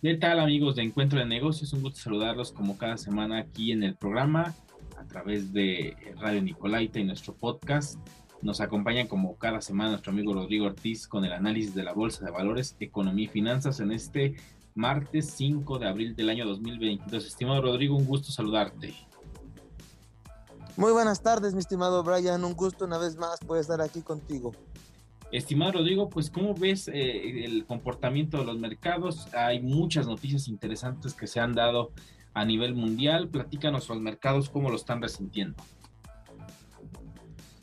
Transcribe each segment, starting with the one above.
¿Qué tal amigos de Encuentro de Negocios? Un gusto saludarlos como cada semana aquí en el programa a través de Radio Nicolaita y nuestro podcast. Nos acompaña como cada semana nuestro amigo Rodrigo Ortiz con el análisis de la Bolsa de Valores, Economía y Finanzas en este martes 5 de abril del año 2022. Estimado Rodrigo, un gusto saludarte. Muy buenas tardes, mi estimado Brian. Un gusto una vez más poder estar aquí contigo. Estimado Rodrigo, pues ¿cómo ves eh, el comportamiento de los mercados? Hay muchas noticias interesantes que se han dado a nivel mundial. Platícanos los mercados, ¿cómo lo están resintiendo?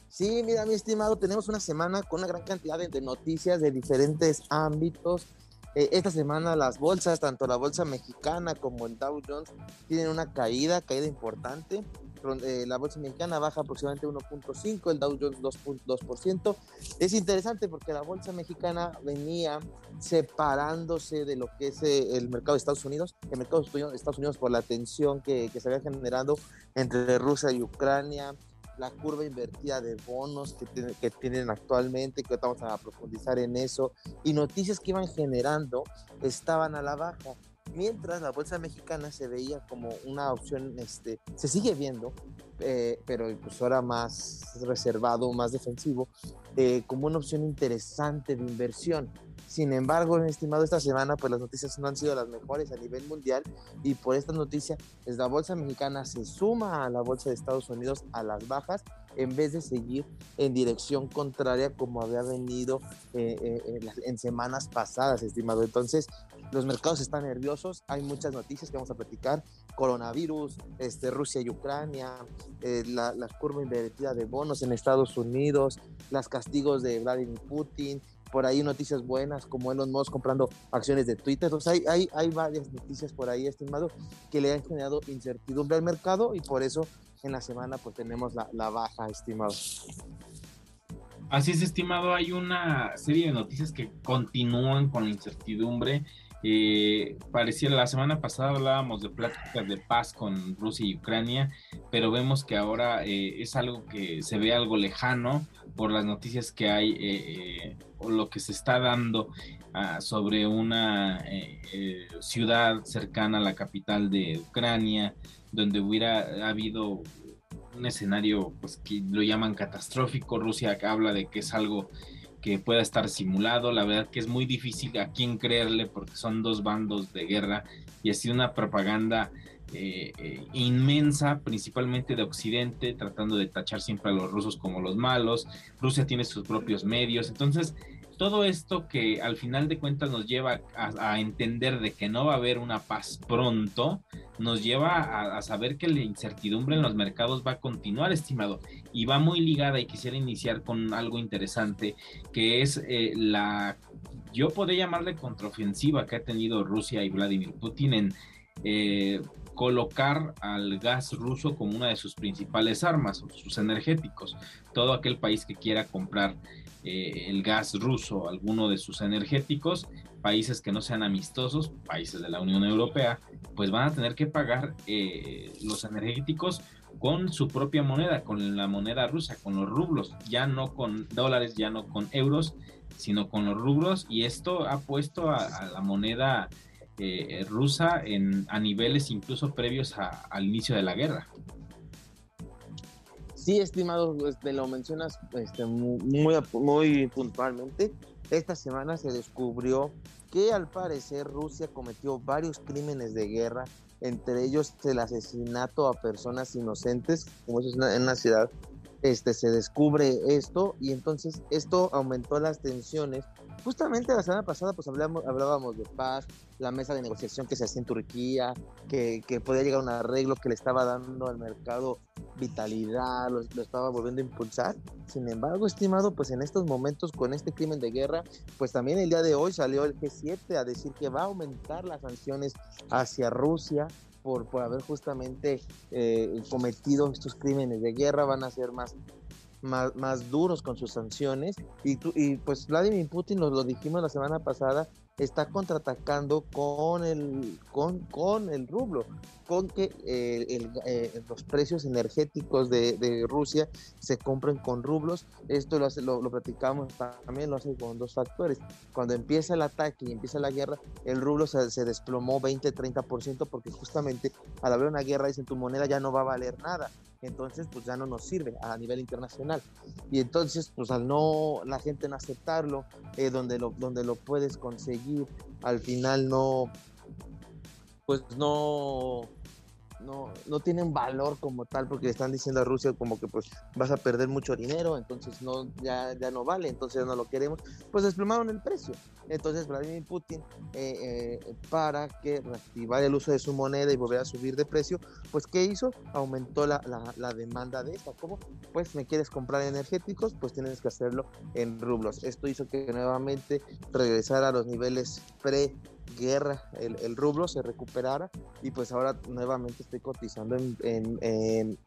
Sí, mira, mi estimado, tenemos una semana con una gran cantidad de, noticias de diferentes ámbitos. Eh, esta semana las bolsas, tanto la bolsa mexicana como el Dow Jones, tienen una caída, caída importante. Eh, la bolsa mexicana baja aproximadamente 1.5, el Dow Jones 2.2%. Es interesante porque la bolsa mexicana venía separándose de lo que es eh, el mercado de Estados Unidos, el mercado de Estados Unidos por la tensión que, que se había generado entre Rusia y Ucrania, la curva invertida de bonos que, tienen actualmente, que vamos a profundizar en eso, y noticias que iban generando estaban a la baja mientras la bolsa mexicana se veía como una opción, este, se sigue viendo, eh, pero pues ahora más reservado, más defensivo, eh, como una opción interesante de inversión. Sin embargo, estimado, esta semana pues las noticias no han sido las mejores a nivel mundial y por esta noticia pues, la bolsa mexicana se suma a la bolsa de Estados Unidos a las bajas en vez de seguir en dirección contraria como había venido eh, en semanas pasadas, estimado. Entonces, los mercados están nerviosos, hay muchas noticias que vamos a platicar, coronavirus, este, Rusia y Ucrania, eh, la, curva invertida de bonos en Estados Unidos, los castigos de Vladimir Putin, por ahí noticias buenas como Elon Musk comprando acciones de Twitter. Entonces hay, varias noticias por ahí, estimado, que le han generado incertidumbre al mercado y por eso en la semana pues tenemos la, la baja, estimado. Así es, estimado. Hay una serie de noticias que continúan con la incertidumbre eh, pareciera la semana pasada hablábamos de pláticas de paz con Rusia y Ucrania, pero vemos que ahora eh, es algo que se ve algo lejano por las noticias que hay eh, o lo que se está dando ah, sobre una ciudad cercana a la capital de Ucrania, donde hubiera habido un escenario pues que lo llaman catastrófico. Rusia habla de que es algo que pueda estar simulado. La verdad que es muy difícil a quién creerle porque son dos bandos de guerra y ha sido una propaganda eh, eh, inmensa, principalmente de Occidente, tratando de tachar siempre a los rusos como los malos. Rusia tiene sus propios medios. Entonces, todo esto que al final de cuentas nos lleva a, entender de que no va a haber una paz pronto, nos lleva a, saber que la incertidumbre en los mercados va a continuar, estimado, y va muy ligada y quisiera iniciar con algo interesante, que es eh, la, yo podría llamarle contraofensiva que ha tenido Rusia y Vladimir Putin en... Eh, colocar al gas ruso como una de sus principales armas, sus energéticos. Todo aquel país que quiera comprar eh, el gas ruso, alguno de sus energéticos, países que no sean amistosos, países de la Unión Europea, pues van a tener que pagar los energéticos con su propia moneda, con la moneda rusa, con los rublos, ya no con dólares, ya no con euros, sino con los rublos, y esto ha puesto a, la moneda eh, rusa en, a niveles incluso previos al inicio de la guerra. Sí, estimado, este, lo mencionas este, muy, muy puntualmente. Esta semana se descubrió que al parecer Rusia cometió varios crímenes de guerra, entre ellos el asesinato a personas inocentes, como es en una ciudad este, se descubre esto y entonces esto aumentó las tensiones. Justamente la semana pasada pues hablamos, hablábamos de paz, la mesa de negociación que se hacía en Turquía, que, podía llegar a un arreglo que le estaba dando al mercado vitalidad, lo, lo, estaba volviendo a impulsar. Sin embargo, estimado, pues en estos momentos con este crimen de guerra, pues también el día de hoy salió el G7 a decir que va a aumentar las sanciones hacia Rusia por, por haber justamente eh, cometido estos crímenes de guerra, van a ser más, más, más duros con sus sanciones. Y, y pues Vladimir Putin, nos lo dijimos la semana pasada, está contraatacando con el, con, con el rublo, con que eh, eh, los precios energéticos de, Rusia se compren con rublos. Esto lo, hace, lo, platicamos también, lo hace con dos factores. Cuando empieza el ataque y empieza la guerra, el rublo se, se desplomó 20-30% porque justamente al haber una guerra dicen tu moneda ya no va a valer nada entonces pues ya no nos sirve a nivel internacional. Y entonces pues al no, la gente no aceptarlo, eh, donde, lo, donde lo puedes conseguir, al final no, pues no, no, no tienen valor como tal porque le están diciendo a Rusia como que pues vas a perder mucho dinero, entonces no, ya, ya no vale, entonces no lo queremos, pues desplomaron el precio. Entonces Vladimir Putin, eh, eh, para que reactivar el uso de su moneda y volver a subir de precio, pues ¿qué hizo? Aumentó la, la, demanda de esta. ¿Cómo? Pues me quieres comprar energéticos, pues tienes que hacerlo en rublos. Esto hizo que nuevamente regresara a los niveles pre guerra el, el, rublo se recuperara y pues ahora nuevamente estoy cotizando en,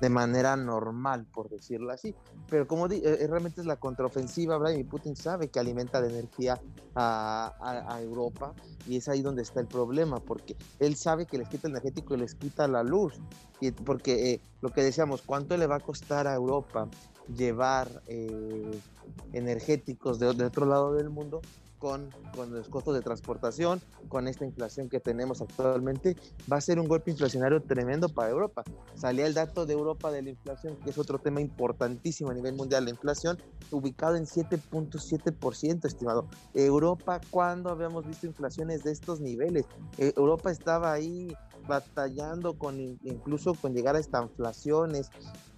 de manera normal, por decirlo así. Pero como eh, realmente es la contraofensiva, Vladimir Putin sabe que alimenta de energía a, a, Europa y es ahí donde está el problema, porque él sabe que les quita el energético y les quita la luz. Y porque eh, lo que decíamos, ¿cuánto le va a costar a Europa llevar eh, energéticos de, de otro lado del mundo? Con, los costos de transportación, con esta inflación que tenemos actualmente, va a ser un golpe inflacionario tremendo para Europa. Salía el dato de Europa de la inflación, que es otro tema importantísimo a nivel mundial, la inflación ubicado en 7.7%, estimado. Europa, ¿cuándo habíamos visto inflaciones de estos niveles? Eh, Europa estaba ahí batallando con incluso con llegar a estanflaciones,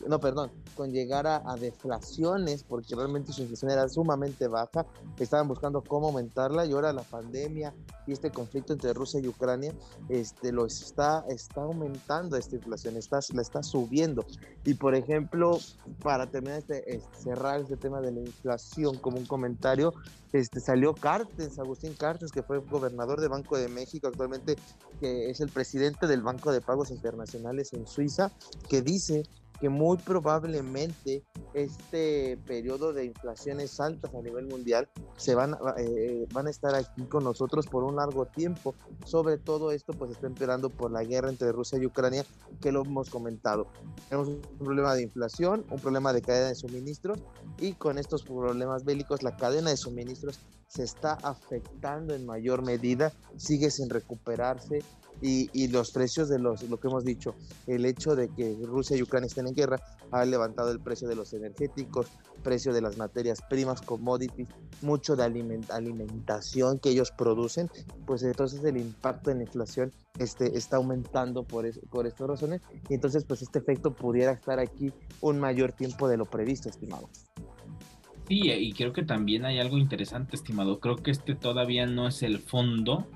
no, perdón, con llegar a, deflaciones, porque realmente su inflación era sumamente baja, estaban buscando cómo aumentarla y ahora la pandemia y este conflicto entre Rusia y Ucrania este, lo está, está aumentando esta inflación, está, la está subiendo. Y por ejemplo, para terminar este, este, cerrar este tema de la inflación como un comentario, este, salió Cartes, Agustín Cartes, que fue gobernador de Banco de México, actualmente que es el presidente del Banco de Pagos Internacionales en Suiza, que dice que muy probablemente este periodo de inflaciones altas a nivel mundial se van, eh, van a estar aquí con nosotros por un largo tiempo. Sobre todo esto pues está empeorando por la guerra entre Rusia y Ucrania que lo hemos comentado. Tenemos un problema de inflación, un problema de cadena de suministros y con estos problemas bélicos la cadena de suministros se está afectando en mayor medida, sigue sin recuperarse, y, los precios de los, lo que hemos dicho, el hecho de que Rusia y Ucrania estén en guerra ha levantado el precio de los energéticos, precio de las materias primas, commodities, mucho de alimentación que ellos producen, pues entonces el impacto en la inflación este, está aumentando por, por estas razones y entonces pues este efecto pudiera estar aquí un mayor tiempo de lo previsto, estimado. Sí, y creo que también hay algo interesante, estimado. Creo que este todavía no es el fondo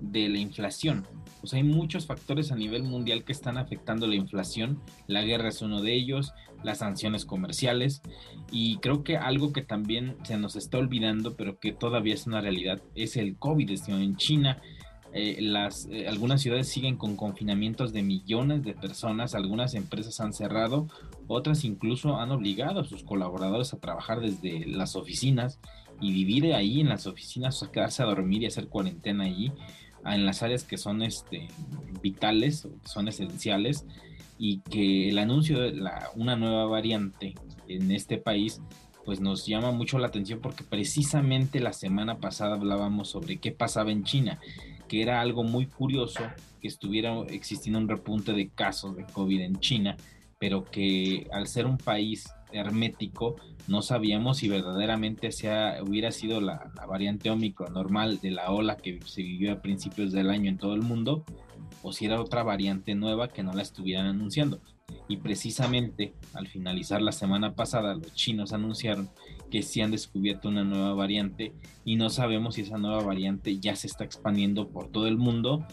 de la inflación. Pues hay muchos factores a nivel mundial que están afectando la inflación. La guerra es uno de ellos, las sanciones comerciales y creo que algo que también se nos está olvidando, pero que todavía es una realidad, es el COVID. En China, eh, las, eh, algunas ciudades siguen con confinamientos de millones de personas, algunas empresas han cerrado, otras incluso han obligado a sus colaboradores a trabajar desde las oficinas y vivir ahí en las oficinas, o quedarse a dormir y hacer cuarentena allí en las áreas que son este, vitales, son esenciales, y que el anuncio de la, una nueva variante en este país pues nos llama mucho la atención porque precisamente la semana pasada hablábamos sobre qué pasaba en China, que era algo muy curioso que estuviera existiendo un repunte de casos de COVID en China, pero que al ser un país hermético, no sabíamos si verdaderamente sea, hubiera sido la, variante ómico normal de la ola que se vivió a principios del año en todo el mundo, o si era otra variante nueva que no la estuvieran anunciando. Y precisamente al finalizar la semana pasada, los chinos anunciaron que sí han descubierto una nueva variante y no sabemos si esa nueva variante ya se está expandiendo por todo el mundo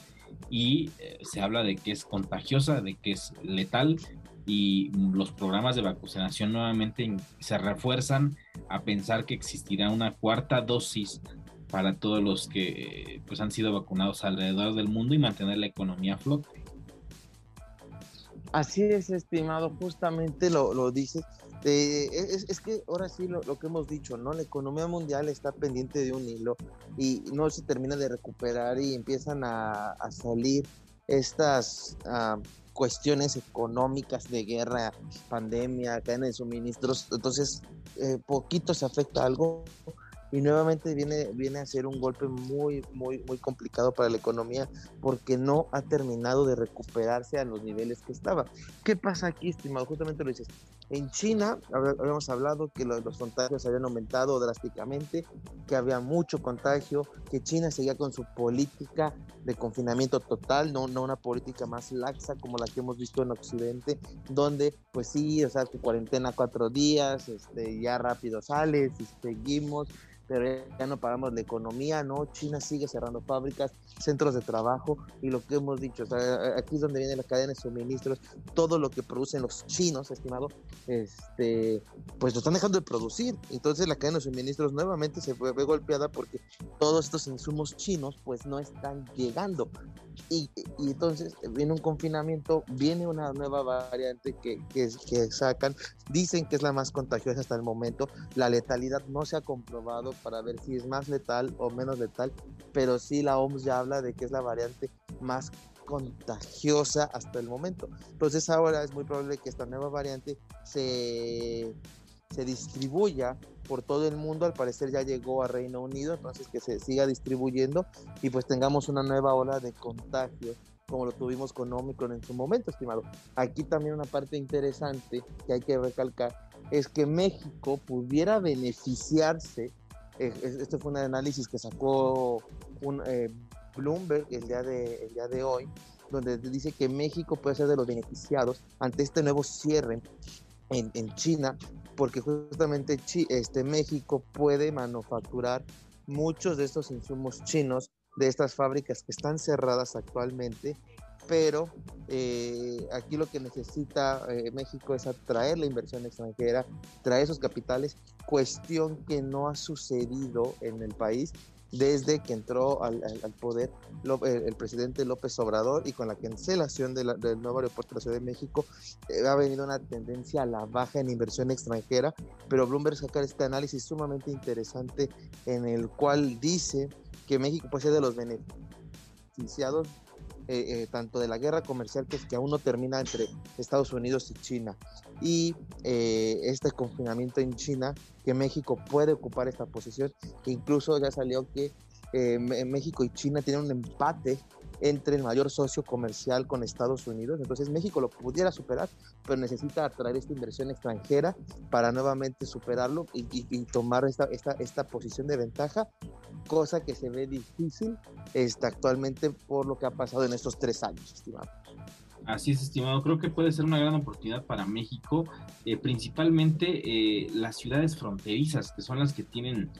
y eh, se habla de que es contagiosa, de que es letal y los programas de vacunación nuevamente se refuerzan a pensar que existirá una cuarta dosis para todos los que pues han sido vacunados alrededor del mundo y mantener la economía a flote. Así es, estimado, justamente lo, lo dices. es, que ahora sí lo, que hemos dicho, ¿no? La economía mundial está pendiente de un hilo y no se termina de recuperar y empiezan a, salir estas ah, cuestiones económicas de guerra, pandemia, cadena de suministros. Entonces, eh, poquito se afecta algo y nuevamente viene, viene a ser un golpe muy, muy, muy complicado para la economía porque no ha terminado de recuperarse a los niveles que estaba. ¿Qué pasa aquí, estimado? Justamente lo dices. En China habíamos hablado que los, contagios habían aumentado drásticamente, que había mucho contagio, que China seguía con su política de confinamiento total, no, una política más laxa como la que hemos visto en Occidente, donde pues sí, o sea, tu cuarentena cuatro días, este, ya rápido sales y seguimos pero ya no pagamos la economía, ¿no? China sigue cerrando fábricas, centros de trabajo y lo que hemos dicho, o sea, aquí es donde viene la cadena de suministros, todo lo que producen los chinos, estimado, este, pues lo están dejando de producir, entonces la cadena de suministros nuevamente se ve golpeada porque todos estos insumos chinos pues no están llegando. Y, entonces viene un confinamiento, viene una nueva variante que, que, que sacan, dicen que es la más contagiosa hasta el momento, la letalidad no se ha comprobado para ver si es más letal o menos letal, pero sí la OMS ya habla de que es la variante más contagiosa hasta el momento. Entonces ahora es muy probable que esta nueva variante se, se distribuya por todo el mundo, al parecer ya llegó a Reino Unido, entonces que se siga distribuyendo y pues tengamos una nueva ola de contagio como lo tuvimos con Omicron en su momento, estimado. Aquí también una parte interesante que hay que recalcar es que México pudiera beneficiarse eh, este fue un análisis que sacó un, eh, Bloomberg el día, de, el día de hoy, donde dice que México puede ser de los beneficiados ante este nuevo cierre en, en China, porque justamente este, México puede manufacturar muchos de estos insumos chinos de estas fábricas que están cerradas actualmente pero eh, aquí lo que necesita eh, México es atraer la inversión extranjera, traer esos capitales, cuestión que no ha sucedido en el país desde que entró al, poder el, presidente López Obrador y con la cancelación del nuevo aeropuerto de la Ciudad de México eh, ha venido una tendencia a la baja en inversión extranjera, pero Bloomberg saca este análisis sumamente interesante en el cual dice que México puede ser de los beneficiados eh, eh, tanto de la guerra comercial que, que aún no termina entre Estados Unidos y China. Y eh, este confinamiento en China, que México puede ocupar esta posición, que incluso ya salió que México y China tienen un empate entre el mayor socio comercial con Estados Unidos. Entonces México lo pudiera superar, pero necesita atraer esta inversión extranjera para nuevamente superarlo y, tomar esta, esta, esta, posición de ventaja, cosa que se ve difícil este, actualmente por lo que ha pasado en estos tres años, estimado. Así es, estimado. Creo que puede ser una gran oportunidad para México, eh, principalmente eh, las ciudades fronterizas, que son las que tienen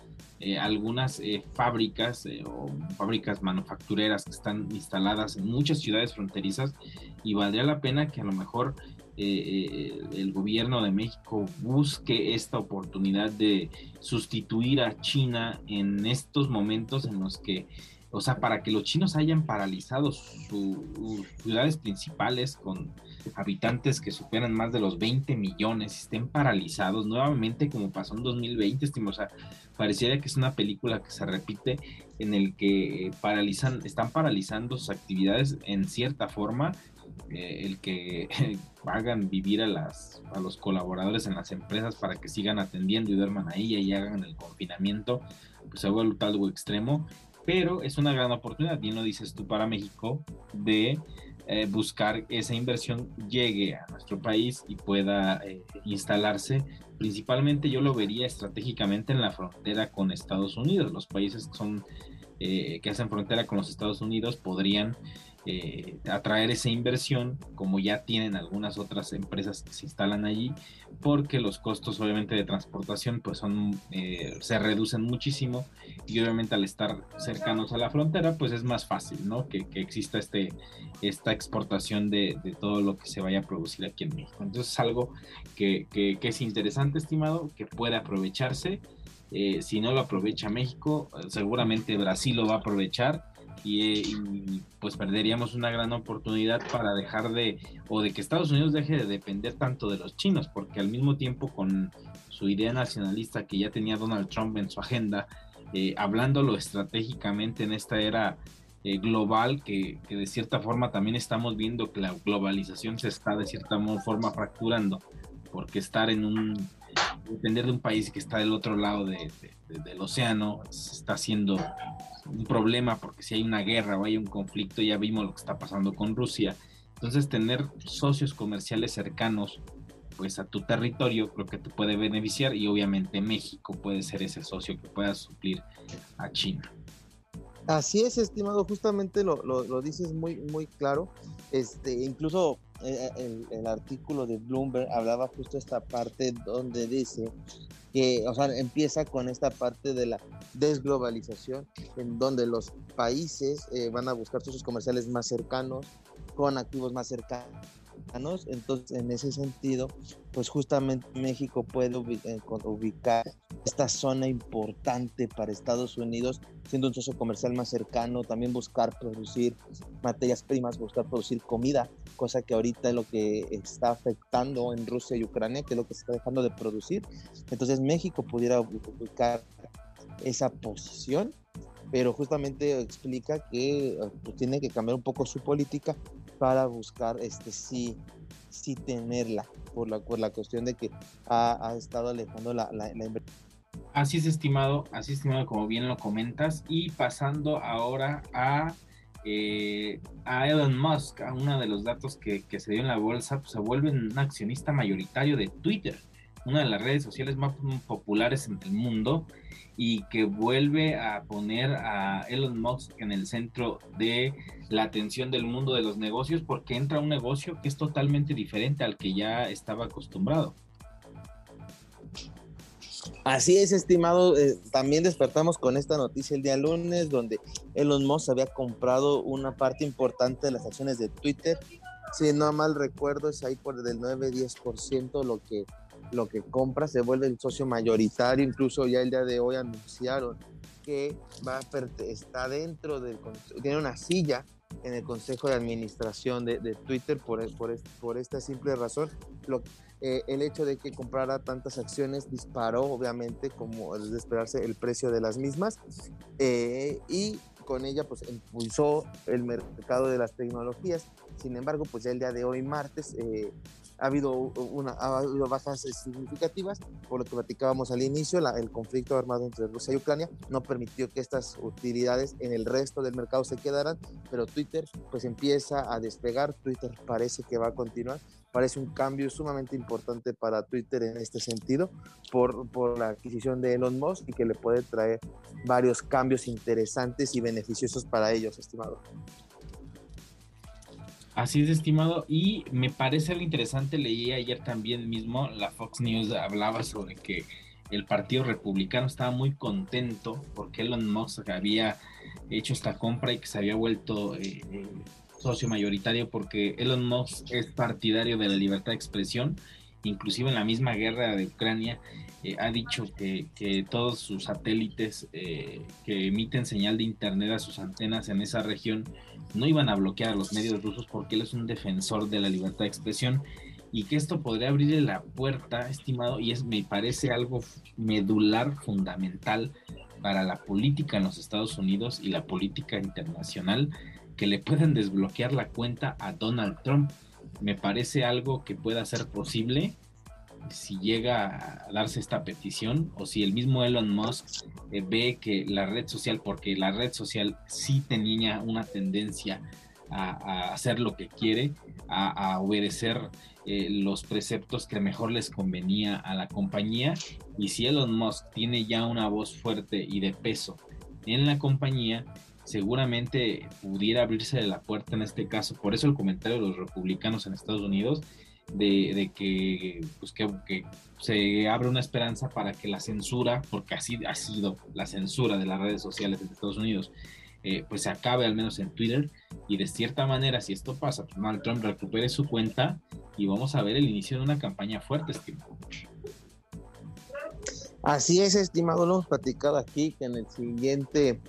eh, algunas fábricas o fábricas manufactureras que están instaladas en muchas ciudades fronterizas y valdría la pena que a lo mejor el gobierno de México busque esta oportunidad de sustituir a China en estos momentos en los que o sea, para que los chinos hayan paralizado sus ciudades principales con habitantes que superan más de los 20 millones, estén paralizados nuevamente como pasó en 2020, o sea, pareciera que es una película que se repite en el que paralizan, están paralizando sus actividades en cierta forma, eh, el que hagan vivir a, las, a los colaboradores en las empresas para que sigan atendiendo y duerman ahí y hagan el confinamiento, pues se vuelve algo extremo pero es una gran oportunidad, bien lo dices tú, para México, de eh, buscar esa inversión llegue a nuestro país y pueda eh, instalarse. Principalmente yo lo vería estratégicamente en la frontera con Estados Unidos. Los países que son eh, que hacen frontera con los Estados Unidos podrían eh, atraer esa inversión, como ya tienen algunas otras empresas que se instalan allí, porque los costos obviamente de transportación pues son, eh, se reducen muchísimo y obviamente al estar cercanos a la frontera pues es más fácil, ¿no? Que, exista este, esta exportación de, todo lo que se vaya a producir aquí en México. Entonces es algo que, que, es interesante, estimado, que puede aprovecharse. Eh, si no lo aprovecha México, seguramente Brasil lo va a aprovechar y, pues perderíamos una gran oportunidad para dejar de, o de que Estados Unidos deje de depender tanto de los chinos, porque al mismo tiempo con su idea nacionalista que ya tenía Donald Trump en su agenda, eh, hablándolo estratégicamente en esta era eh, global, que, que, de cierta forma también estamos viendo que la globalización se está de cierta forma fracturando, porque estar en un, depender de un país que está del otro lado de, del océano está siendo un problema porque si hay una guerra o hay un conflicto, ya vimos lo que está pasando con Rusia. Entonces, tener socios comerciales cercanos pues a tu territorio creo que te puede beneficiar y obviamente México puede ser ese socio que pueda suplir a China. Así es, estimado, justamente lo, lo, dices muy, muy claro. Este, incluso eh, el, el, artículo de Bloomberg hablaba justo esta parte donde dice que, o sea, empieza con esta parte de la desglobalización, en donde los países eh, van a buscar socios comerciales más cercanos, con activos más cercanos. Entonces, en ese sentido, pues justamente México puede eh, ubicar esta zona importante para Estados Unidos, siendo un socio comercial más cercano, también buscar producir materias primas, buscar producir comida, cosa que ahorita es lo que está afectando en Rusia y Ucrania, que es lo que se está dejando de producir. Entonces México pudiera ubicar esa posición, pero justamente explica que pues, tiene que cambiar un poco su política para buscar este sí sí tenerla por la, por la cuestión de que ha, estado alejando la, la, inversión Así es, estimado, así es, estimado, como bien lo comentas. Y pasando ahora a, eh, a Elon Musk, a uno de los datos que, se dio en la bolsa, pues se vuelve un accionista mayoritario de Twitter, una de las redes sociales más populares en el mundo y que vuelve a poner a Elon Musk en el centro de la atención del mundo de los negocios porque entra un negocio que es totalmente diferente al que ya estaba acostumbrado. Así es, estimado. Eh, también despertamos con esta noticia el día lunes, donde Elon Musk había comprado una parte importante de las acciones de Twitter. Si no mal recuerdo, es ahí por el 9-10% lo que, lo que compra, se vuelve el socio mayoritario. Incluso ya el día de hoy anunciaron que va a está dentro del. tiene una silla en el consejo de administración de, de Twitter por, por, por esta simple razón. Lo, eh, el hecho de que comprara tantas acciones disparó, obviamente, como es de esperarse, el precio de las mismas eh, y con ella pues impulsó el mercado de las tecnologías. Sin embargo, pues ya el día de hoy, martes, eh, ha habido, una, ha habido bajas significativas, por lo que platicábamos al inicio, el conflicto armado entre Rusia y Ucrania no permitió que estas utilidades en el resto del mercado se quedaran, pero Twitter pues empieza a despegar, Twitter parece que va a continuar parece un cambio sumamente importante para Twitter en este sentido por, por, la adquisición de Elon Musk y que le puede traer varios cambios interesantes y beneficiosos para ellos, estimado. Así es, estimado, y me parece algo interesante, leí ayer también mismo, la Fox News hablaba sobre que el Partido Republicano estaba muy contento porque Elon Musk había hecho esta compra y que se había vuelto eh, eh, socio mayoritario porque Elon Musk es partidario de la libertad de expresión, inclusive en la misma guerra de Ucrania eh, ha dicho que, todos sus satélites eh, que emiten señal de internet a sus antenas en esa región no iban a bloquear a los medios rusos porque él es un defensor de la libertad de expresión y que esto podría abrirle la puerta, estimado, y es me parece algo medular, fundamental para la política en los Estados Unidos y la política internacional que le pueden desbloquear la cuenta a Donald Trump. Me parece algo que pueda ser posible si llega a darse esta petición o si el mismo Elon Musk eh, ve que la red social, porque la red social sí tenía una tendencia a, hacer lo que quiere, a, obedecer eh, los preceptos que mejor les convenía a la compañía. Y si Elon Musk tiene ya una voz fuerte y de peso en la compañía, seguramente pudiera abrirse la puerta en este caso. Por eso el comentario de los republicanos en Estados Unidos de, que, pues que, se abre una esperanza para que la censura, porque así ha sido la censura de las redes sociales en Estados Unidos, eh, pues se acabe al menos en Twitter y de cierta manera si esto pasa, pues Donald Trump recupere su cuenta y vamos a ver el inicio de una campaña fuerte, estimado. Así es, estimado, lo hemos platicado aquí que en el siguiente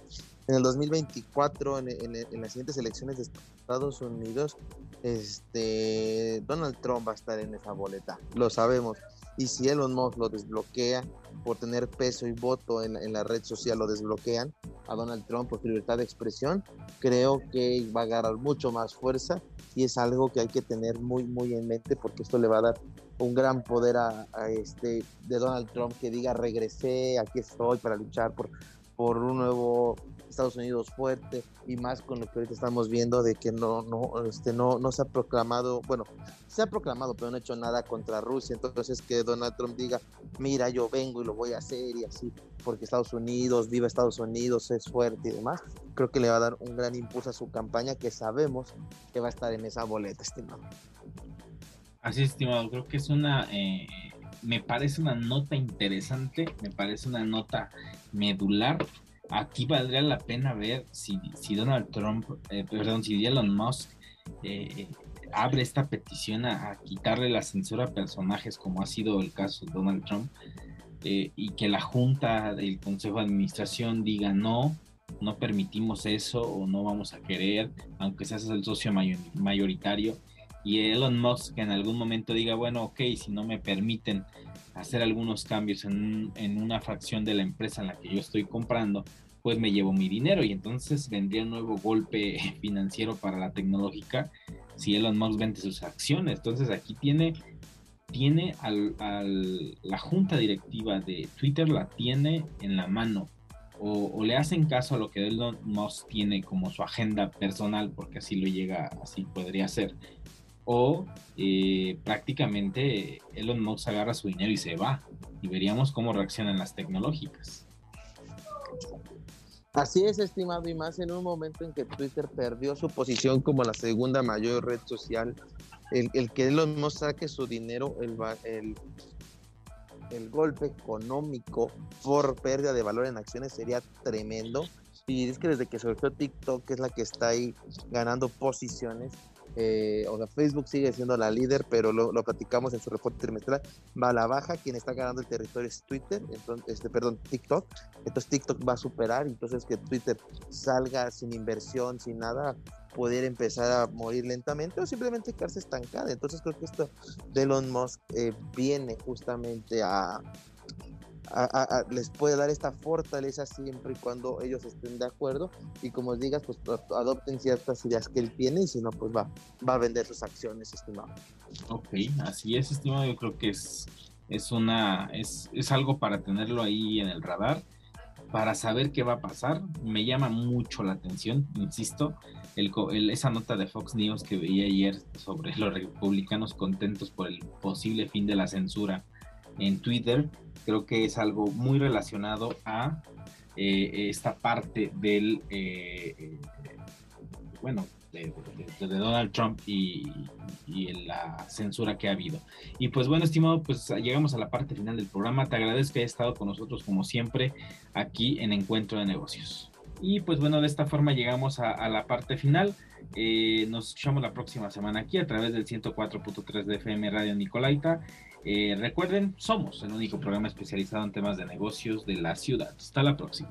en el 2024, en, en, las siguientes elecciones de Estados Unidos, este, Donald Trump va a estar en esa boleta, lo sabemos. Y si Elon Musk lo desbloquea por tener peso y voto en, la red social, lo desbloquean a Donald Trump por libertad de expresión, creo que va a agarrar mucho más fuerza y es algo que hay que tener muy, muy en mente porque esto le va a dar un gran poder a, este de Donald Trump que diga regresé, aquí estoy para luchar por, por un nuevo Estados Unidos fuerte y más con lo que ahorita estamos viendo de que no, no, este, no, no se ha proclamado, bueno, se ha proclamado, pero no ha hecho nada contra Rusia. Entonces que Donald Trump diga, mira, yo vengo y lo voy a hacer y así, porque Estados Unidos, viva Estados Unidos, es fuerte y demás, creo que le va a dar un gran impulso a su campaña que sabemos que va a estar en esa boleta, estimado. Así es, estimado, creo que es una... Eh, me parece una nota interesante, me parece una nota medular aquí valdría la pena ver si, si Donald Trump, eh, perdón, si Elon Musk eh, abre esta petición a, quitarle la censura a personajes como ha sido el caso de Donald Trump eh, y que la junta del consejo de administración diga no, no permitimos eso o no vamos a querer, aunque seas el socio mayoritario y Elon Musk en algún momento diga, bueno, ok, si no me permiten hacer algunos cambios en, en, una fracción de la empresa en la que yo estoy comprando, pues me llevo mi dinero y entonces vendría un nuevo golpe financiero para la tecnológica si Elon Musk vende sus acciones. Entonces aquí tiene, tiene al, la junta directiva de Twitter, la tiene en la mano. O, le hacen caso a lo que Elon Musk tiene como su agenda personal, porque así lo llega, así podría ser. O eh, prácticamente Elon Musk agarra su dinero y se va. Y veríamos cómo reaccionan las tecnológicas. Así es, estimado, y más en un momento en que Twitter perdió su posición como la segunda mayor red social. El, el que Elon Musk saque su dinero, el, el, el golpe económico por pérdida de valor en acciones sería tremendo. Y es que desde que surgió TikTok, que es la que está ahí ganando posiciones, eh, o sea, Facebook sigue siendo la líder, pero lo, platicamos en su reporte trimestral, va a la baja, quien está ganando el territorio es Twitter, entonces, este, perdón, TikTok, entonces TikTok va a superar, entonces que Twitter salga sin inversión, sin nada, poder empezar a morir lentamente o simplemente quedarse estancada. Entonces creo que esto de Elon Musk eh, viene justamente a, les puede dar esta fortaleza siempre y cuando ellos estén de acuerdo y como digas, pues adopten ciertas ideas que él tiene y si no, pues va, va a vender sus acciones, estimado. Ok, así es, estimado, yo creo que es, es una, es, es algo para tenerlo ahí en el radar, para saber qué va a pasar, me llama mucho la atención, insisto, esa nota de Fox News que veía ayer sobre los republicanos contentos por el posible fin de la censura en Twitter, creo que es algo muy relacionado a eh, esta parte del, eh, eh, bueno, de, Donald Trump y, la censura que ha habido. Y pues bueno, estimado, pues llegamos a la parte final del programa. Te agradezco que hayas estado con nosotros como siempre aquí en Encuentro de Negocios. Y pues bueno, de esta forma llegamos a, la parte final. nos escuchamos la próxima semana aquí a través del 104.3 de FM Radio Nicolaita eh, recuerden, somos el único programa especializado en temas de negocios de la ciudad. Hasta la próxima.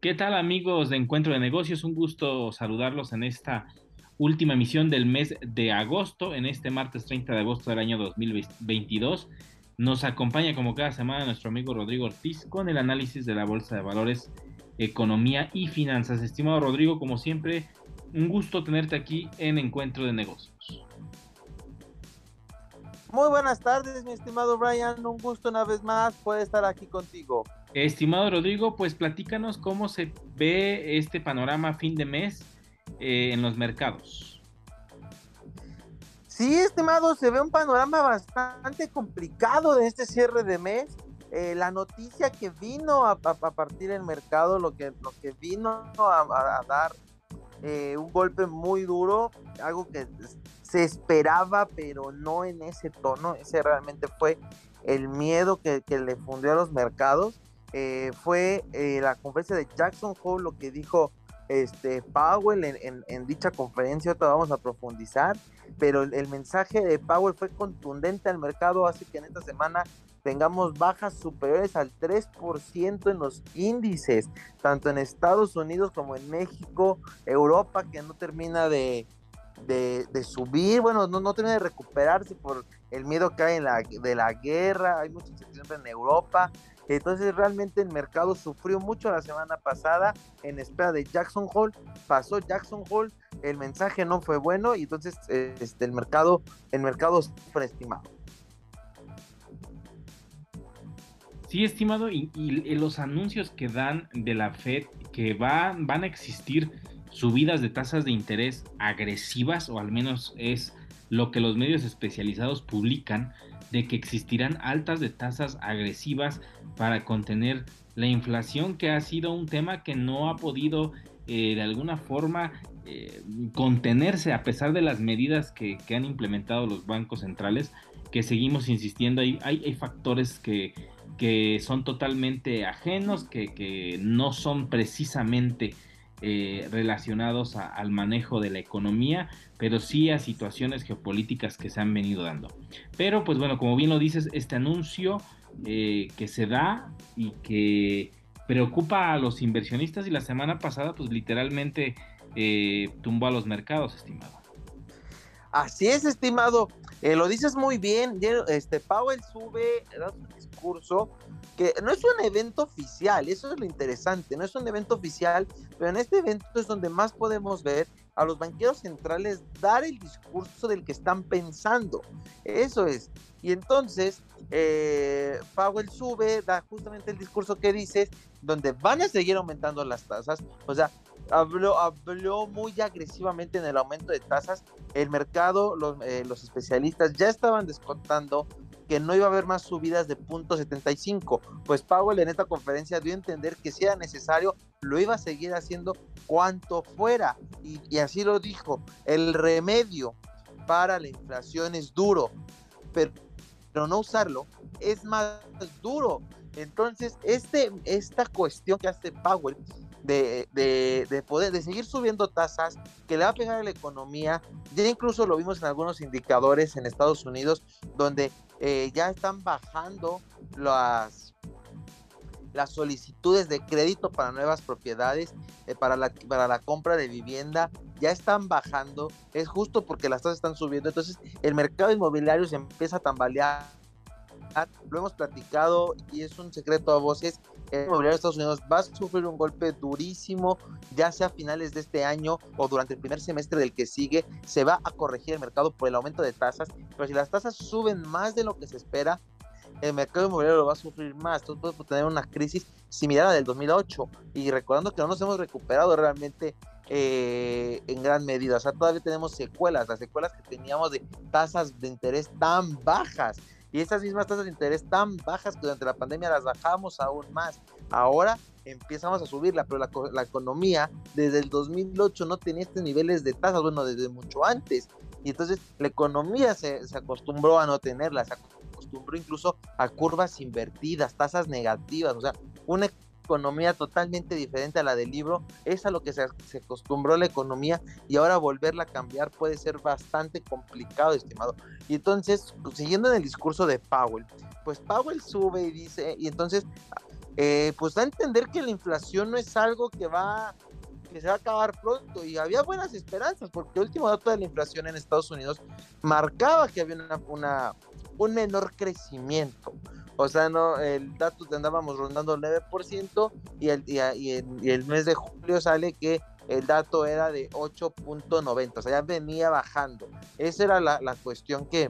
¿Qué tal amigos de Encuentro de Negocios? Un gusto saludarlos en esta última emisión del mes de agosto, en este martes 30 de agosto del año 2022. Nos acompaña como cada semana nuestro amigo Rodrigo Ortiz con el análisis de la Bolsa de Valores, Economía y Finanzas. Estimado Rodrigo, como siempre, un gusto tenerte aquí en Encuentro de Negocios. Muy buenas tardes, mi estimado Brian. Un gusto una vez más poder estar aquí contigo. Estimado Rodrigo, pues platícanos cómo se ve este panorama fin de mes eh, en los mercados. Sí, estimado, se ve un panorama bastante complicado de este cierre de mes. Eh, la noticia que vino a, partir del mercado, lo que, vino a, dar eh, un golpe muy duro, algo que se esperaba, pero no en ese tono, ese realmente fue el miedo que, le fundió a los mercados, eh, fue la conferencia de Jackson Hole lo que dijo este, Powell en, dicha conferencia, ahora vamos a profundizar, pero el, mensaje de Powell fue contundente al mercado, así que en esta semana tengamos bajas superiores al 3% en los índices, tanto en Estados Unidos como en México, Europa, que no termina de, de, subir, bueno, no, no termina de recuperarse por el miedo que hay en la, de la guerra, hay mucha incertidumbre en Europa, entonces realmente el mercado sufrió mucho la semana pasada en espera de Jackson Hole. Pasó Jackson Hole, el mensaje no fue bueno y entonces este, el mercado, el mercado fue estimado. Sí, estimado, y, los anuncios que dan de la Fed que van, van a existir subidas de tasas de interés agresivas, o al menos es lo que los medios especializados publican, de que existirán altas de tasas agresivas para contener la inflación, que ha sido un tema que no ha podido eh, de alguna forma eh, contenerse a pesar de las medidas que, han implementado los bancos centrales, que seguimos insistiendo, hay, hay, factores que, que, son totalmente ajenos, que, que no son precisamente eh, relacionados al manejo de la economía, pero sí a situaciones geopolíticas que se han venido dando. Pero pues bueno, como bien lo dices, este anuncio eh, que se da y que preocupa a los inversionistas y la semana pasada pues literalmente eh, tumbó a los mercados, estimado. Así es, estimado. Lo dices muy bien. Este Powell sube, da su discurso que no es un evento oficial, eso es lo interesante, no es un evento oficial, pero en este evento es donde más podemos ver a los banqueros centrales dar el discurso del que están pensando. Eso es. Y entonces, eh, Powell sube, da justamente el discurso que dices, donde van a seguir aumentando las tasas. O sea, habló, habló muy agresivamente en el aumento de tasas. El mercado, los, eh, los especialistas ya estaban descontando que no iba a haber más subidas de punto 75. Pues Powell en esta conferencia dio a entender que si era necesario, lo iba a seguir haciendo cuanto fuera. Y, así lo dijo. El remedio para la inflación es duro, pero, pero no usarlo es más duro. Entonces, este, esta cuestión que hace Powell de, poder, de seguir subiendo tasas, que le va a pegar a la economía. Ya incluso lo vimos en algunos indicadores en Estados Unidos, donde eh, ya están bajando las, las solicitudes de crédito para nuevas propiedades, eh, para, la, para la compra de vivienda, ya están bajando. Es justo porque las tasas están subiendo. Entonces, el mercado inmobiliario se empieza a tambalear lo hemos platicado y es un secreto a voces, el inmobiliario de Estados Unidos va a sufrir un golpe durísimo, ya sea a finales de este año o durante el primer semestre del que sigue, se va a corregir el mercado por el aumento de tasas, pero si las tasas suben más de lo que se espera, el mercado inmobiliario lo va a sufrir más. Entonces podemos tener una crisis similar a la del 2008. Y recordando que no nos hemos recuperado realmente eh, en gran medida. O sea, todavía tenemos secuelas, las secuelas que teníamos de tasas de interés tan bajas y esas mismas tasas de interés tan bajas que durante la pandemia las bajamos aún más. Ahora empezamos a subirla, pero la, economía desde el 2008 no tenía estos niveles de tasas, bueno, desde mucho antes. Y entonces la economía se, se acostumbró a no tenerlas, se acostumbró incluso a curvas invertidas, tasas negativas, o sea, una economía totalmente diferente a la del libro, es a lo que se, acostumbró la economía y ahora volverla a cambiar puede ser bastante complicado, estimado. Y entonces, siguiendo en el discurso de Powell, pues Powell sube y dice, y entonces, eh, pues da a entender que la inflación no es algo que va que se va a acabar pronto y había buenas esperanzas porque el último dato de la inflación en Estados Unidos marcaba que había una un menor crecimiento. O sea, no, el dato andábamos rondando el 9% y el, y, el, mes de julio sale que el dato era de 8.90, o sea, ya venía bajando. Esa era la, cuestión que,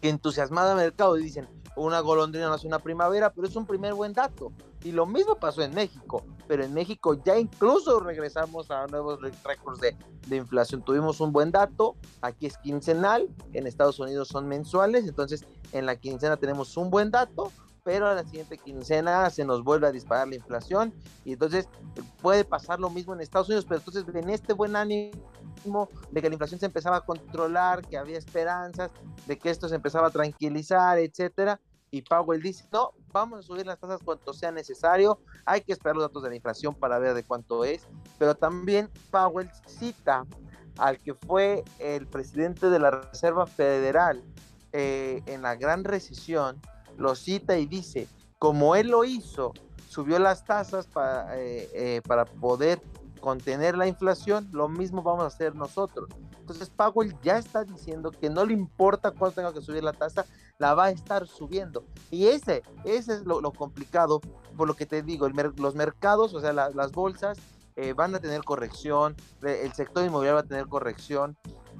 que entusiasmaba al mercado y dicen, una golondrina es una primavera, pero es un primer buen dato. Y lo mismo pasó en México, pero en México ya incluso regresamos a nuevos récords de, de, inflación. Tuvimos un buen dato, aquí es quincenal, en Estados Unidos son mensuales, entonces en la quincena tenemos un buen dato, pero a la siguiente quincena se nos vuelve a disparar la inflación y entonces puede pasar lo mismo en Estados Unidos, pero entonces en este buen ánimo de que la inflación se empezaba a controlar, que había esperanzas, de que esto se empezaba a tranquilizar, etcétera, y Powell dice, no, vamos a subir las tasas cuanto sea necesario, hay que esperar los datos de la inflación para ver de cuánto es, pero también Powell cita al que fue el presidente de la Reserva Federal eh, en la gran recesión, lo cita y dice, como él lo hizo, subió las tasas para, eh, eh, para poder contener la inflación, lo mismo vamos a hacer nosotros. Entonces Powell ya está diciendo que no le importa cuánto tenga que subir la tasa, la va a estar subiendo. Y ese, ese es lo, complicado, por lo que te digo, los mercados, o sea, las bolsas eh, van a tener corrección, el sector inmobiliario va a tener corrección,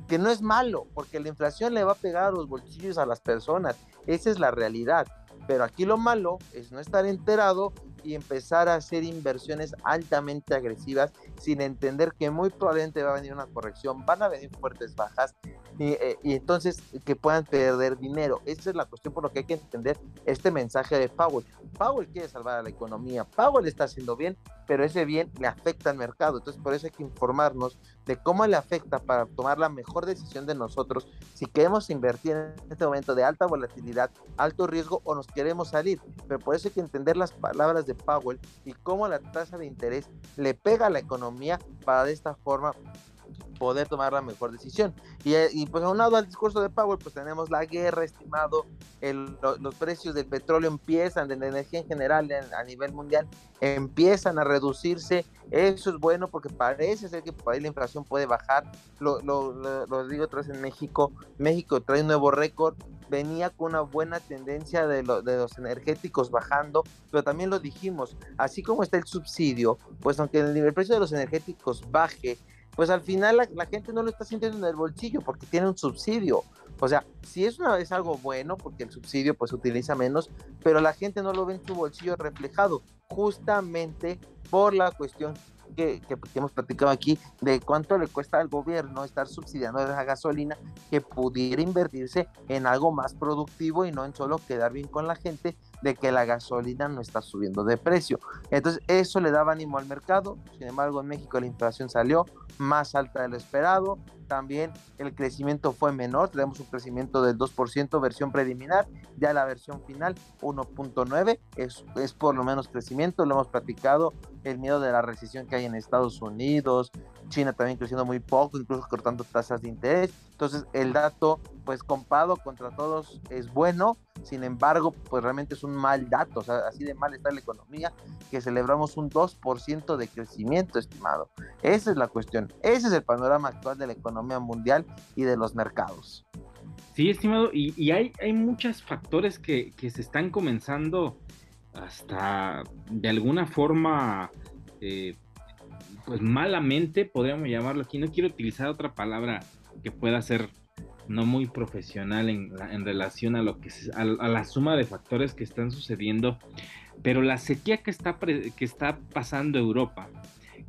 que no es malo, porque la inflación le va a pegar a los bolsillos a las personas, esa es la realidad. Pero aquí lo malo es no estar enterado y empezar a hacer inversiones altamente agresivas sin entender que muy probablemente va a venir una corrección, van a venir fuertes bajas y, eh, entonces que puedan perder dinero. Esa es la cuestión por lo que hay que entender este mensaje de Powell. Powell quiere salvar a la economía, Powell está haciendo bien, pero ese bien le afecta al mercado. Entonces por eso hay que informarnos de cómo le afecta para tomar la mejor decisión de nosotros si queremos invertir en este momento de alta volatilidad, alto riesgo o nos queremos salir. Pero por eso hay que entender las palabras de Powell y cómo la tasa de interés le pega a la economía para de esta forma poder tomar la mejor decisión. Y, eh, y pues aunado al discurso de Powell, pues tenemos la guerra, estimado, el, los precios del petróleo empiezan, de la energía en general a nivel mundial, empiezan a reducirse. Eso es bueno porque parece ser que por ahí la inflación puede bajar. Lo, lo, lo, digo otra vez en México. México trae un nuevo récord. Venía con una buena tendencia de, de los energéticos bajando, pero también lo dijimos, así como está el subsidio, pues aunque el, el precio de los energéticos baje, pues al final la, gente no lo está sintiendo en el bolsillo porque tiene un subsidio. O sea, si es, una, es algo bueno porque el subsidio pues utiliza menos, pero la gente no lo ve en su bolsillo reflejado, justamente por la cuestión que, que, hemos platicado aquí de cuánto le cuesta al gobierno estar subsidiando la gasolina que pudiera invertirse en algo más productivo y no en solo quedar bien con la gente de que la gasolina no está subiendo de precio. Entonces eso le daba ánimo al mercado. Sin embargo, en México la inflación salió más alta de lo esperado. También el crecimiento fue menor. Tenemos un crecimiento del 2% versión preliminar. Ya la versión final 1.9 es, es por lo menos crecimiento. Lo hemos platicado. El miedo de la recesión que hay en Estados Unidos, China también creciendo muy poco, incluso cortando tasas de interés. Entonces el dato, pues compado contra todos, es bueno. Sin embargo, pues realmente es un mal dato. O sea, así de mal está la economía que celebramos un 2% de crecimiento, estimado. Esa es la cuestión. Ese es el panorama actual de la economía mundial y de los mercados. Sí, estimado, y, hay, hay muchos factores que, que, se están comenzando hasta de alguna forma eh, pues malamente, podríamos llamarlo aquí, no quiero utilizar otra palabra que pueda ser no muy profesional en, en relación a lo que a, la suma de factores que están sucediendo, pero la sequía que está, que está pasando Europa,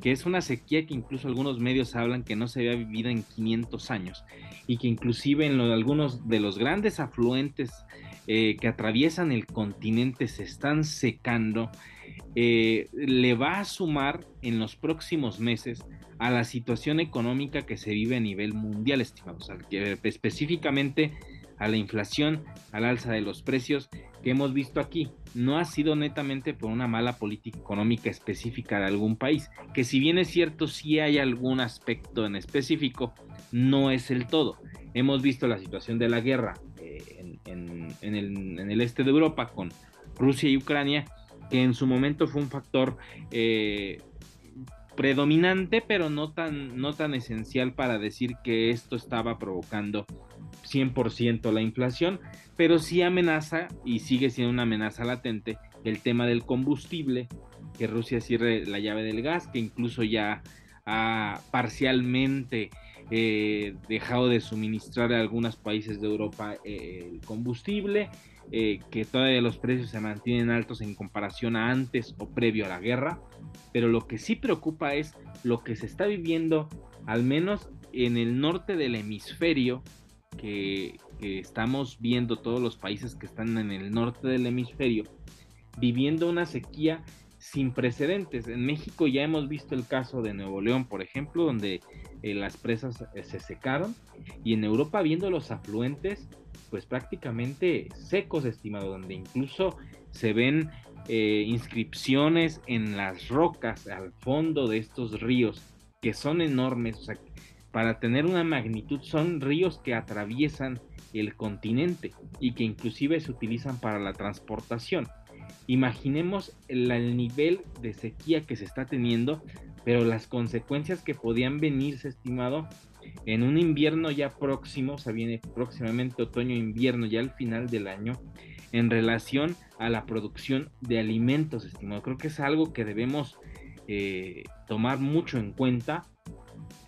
que es una sequía que incluso algunos medios hablan que no se había vivido en 500 años y que inclusive en algunos de los grandes afluentes eh, que atraviesan el continente se están secando eh, le va a sumar en los próximos meses a la situación económica que se vive a nivel mundial, estimados, específicamente a la inflación, al alza de los precios que hemos visto aquí. No ha sido netamente por una mala política económica específica de algún país, que si bien es cierto, si hay algún aspecto en específico, no es el todo. Hemos visto la situación de la guerra eh, en, el, en el este de Europa con Rusia y Ucrania, que en su momento fue un factor eh, predominante, pero no tan, no tan esencial para decir que esto estaba provocando 100% la inflación, pero sí amenaza y sigue siendo una amenaza latente el tema del combustible, que Rusia cierre la llave del gas, que incluso ya ha parcialmente eh, dejado de suministrar a algunos países de Europa eh, el combustible eh, que todavía los precios se mantienen altos en comparación a antes o previo a la guerra, pero lo que sí preocupa es lo que se está viviendo, al menos en el norte del hemisferio, que, que estamos viendo todos los países que están en el norte del hemisferio, viviendo una sequía sin precedentes. En México ya hemos visto el caso de Nuevo León, por ejemplo, donde eh, las presas eh, se secaron y en Europa viendo los afluentes pues prácticamente secos, estimado, donde incluso se ven eh, inscripciones en las rocas al fondo de estos ríos que son enormes, para tener una magnitud son ríos que atraviesan el continente y que inclusive se utilizan para la transportación. Imaginemos el, nivel de sequía que se está teniendo, pero las consecuencias que podían venirse, estimado, en un invierno ya próximo, o sea, viene próximamente otoño-invierno, ya al final del año, en relación a la producción de alimentos, estimado. Creo que es algo que debemos eh, tomar mucho en cuenta,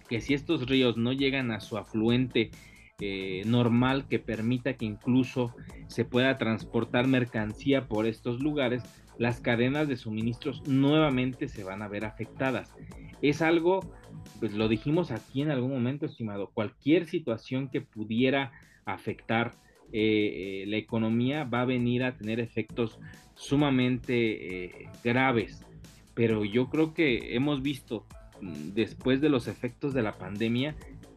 que si estos ríos no llegan a su afluente eh, normal que permita que incluso se pueda transportar mercancía por estos lugares, las cadenas de suministros nuevamente se van a ver afectadas. Es algo, pues lo dijimos aquí en algún momento, estimado, cualquier situación que pudiera afectar eh, la economía va a venir a tener efectos sumamente eh, graves. Pero yo creo que hemos visto mm, después de los efectos de la pandemia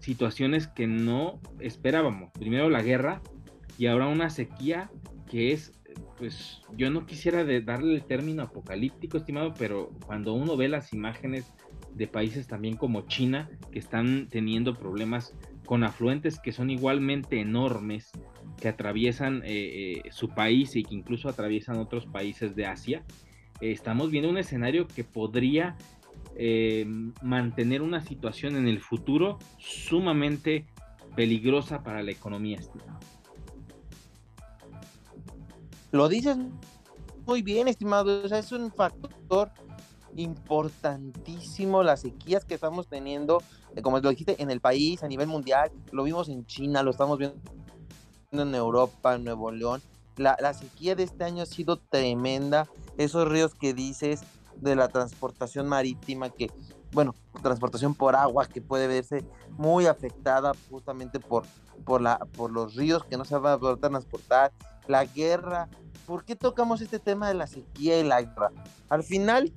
situaciones que no esperábamos. Primero la guerra y ahora una sequía que es, pues yo no quisiera darle el término apocalíptico, estimado, pero cuando uno ve las imágenes de países también como China, que están teniendo problemas con afluentes que son igualmente enormes, que atraviesan eh, eh, su país y que incluso atraviesan otros países de Asia, eh, estamos viendo un escenario que podría mantener una situación en el futuro sumamente peligrosa para la economía, estimado. Lo dices muy bien, estimado. es un factor importantísimo las sequías que estamos teniendo, como lo dijiste, en el país, a nivel mundial. Lo vimos en China, lo estamos viendo en Europa, en Nuevo León. La, sequía de este año ha sido tremenda. Esos ríos que dices de la transportación marítima, que, bueno, transportación por agua, que puede verse muy afectada justamente por, por, la, por los ríos que no se van a poder transportar, la guerra. ¿Por qué tocamos este tema de la sequía y la guerra? Al final,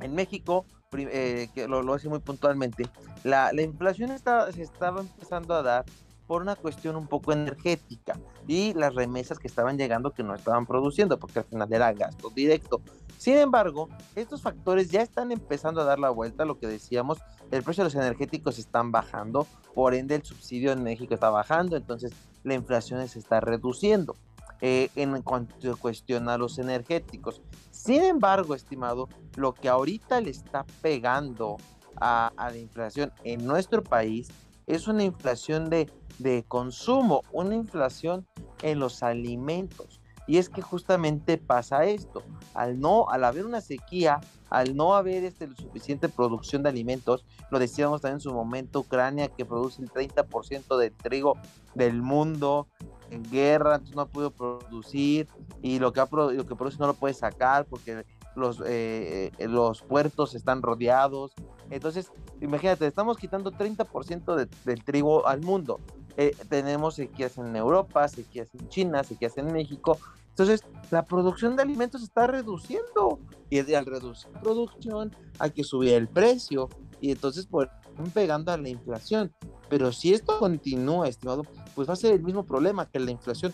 en México, eh, que lo, lo hace muy puntualmente, la, la inflación está, se estaba empezando a dar por una cuestión un poco energética y las remesas que estaban llegando que no estaban produciendo, porque al final era gasto directo. Sin embargo, estos factores ya están empezando a dar la vuelta, lo que decíamos, el precio de los energéticos están bajando, por ende el subsidio en México está bajando, entonces la inflación se está reduciendo. Eh, en cuanto cuestión a los energéticos. Sin embargo, estimado, lo que ahorita le está pegando a, a la inflación en nuestro país es una inflación de de consumo, una inflación en los alimentos. Y es que justamente pasa esto, al no, al haber una sequía, al no haber este, suficiente producción de alimentos, lo decíamos también en su momento, Ucrania que produce el 30% del trigo del mundo, en guerra, entonces no ha podido producir y lo que, ha, lo que produce no lo puede sacar porque los, eh, eh, los puertos están rodeados. Entonces, imagínate, estamos quitando 30% del trigo al mundo. Eh, tenemos sequías en Europa, sequías en China, sequías en México. Entonces, la producción de alimentos está reduciendo y al reducir la producción hay que subir el precio y entonces pues están pegando a la inflación. Pero si esto continúa, estimado, pues va a ser el mismo problema que la inflación.